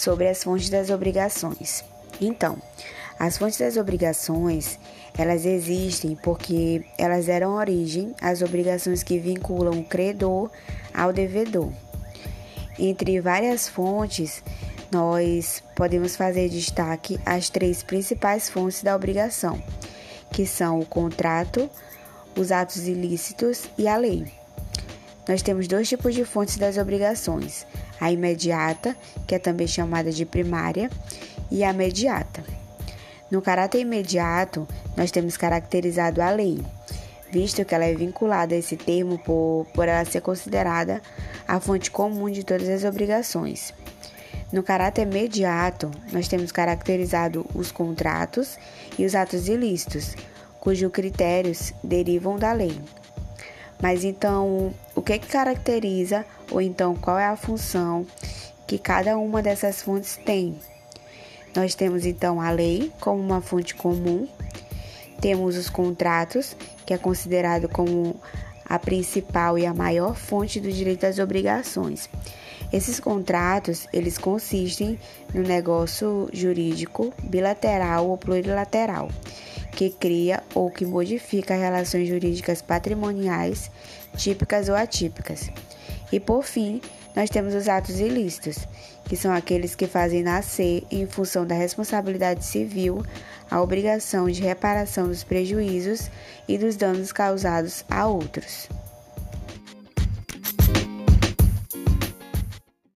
sobre as fontes das obrigações. Então, as fontes das obrigações, elas existem porque elas deram origem às obrigações que vinculam o credor ao devedor. Entre várias fontes, nós podemos fazer destaque às três principais fontes da obrigação, que são o contrato, os atos ilícitos e a lei. Nós temos dois tipos de fontes das obrigações: a imediata, que é também chamada de primária, e a mediata. No caráter imediato, nós temos caracterizado a lei, visto que ela é vinculada a esse termo por, por ela ser considerada a fonte comum de todas as obrigações. No caráter imediato, nós temos caracterizado os contratos e os atos ilícitos, cujos critérios derivam da lei. Mas então, o que, que caracteriza, ou então qual é a função que cada uma dessas fontes tem? Nós temos então a lei como uma fonte comum, temos os contratos, que é considerado como a principal e a maior fonte do direito às obrigações. Esses contratos, eles consistem no negócio jurídico bilateral ou plurilateral, que cria ou que modifica relações jurídicas patrimoniais típicas ou atípicas. E por fim, nós temos os atos ilícitos, que são aqueles que fazem nascer, em função da responsabilidade civil, a obrigação de reparação dos prejuízos e dos danos causados a outros.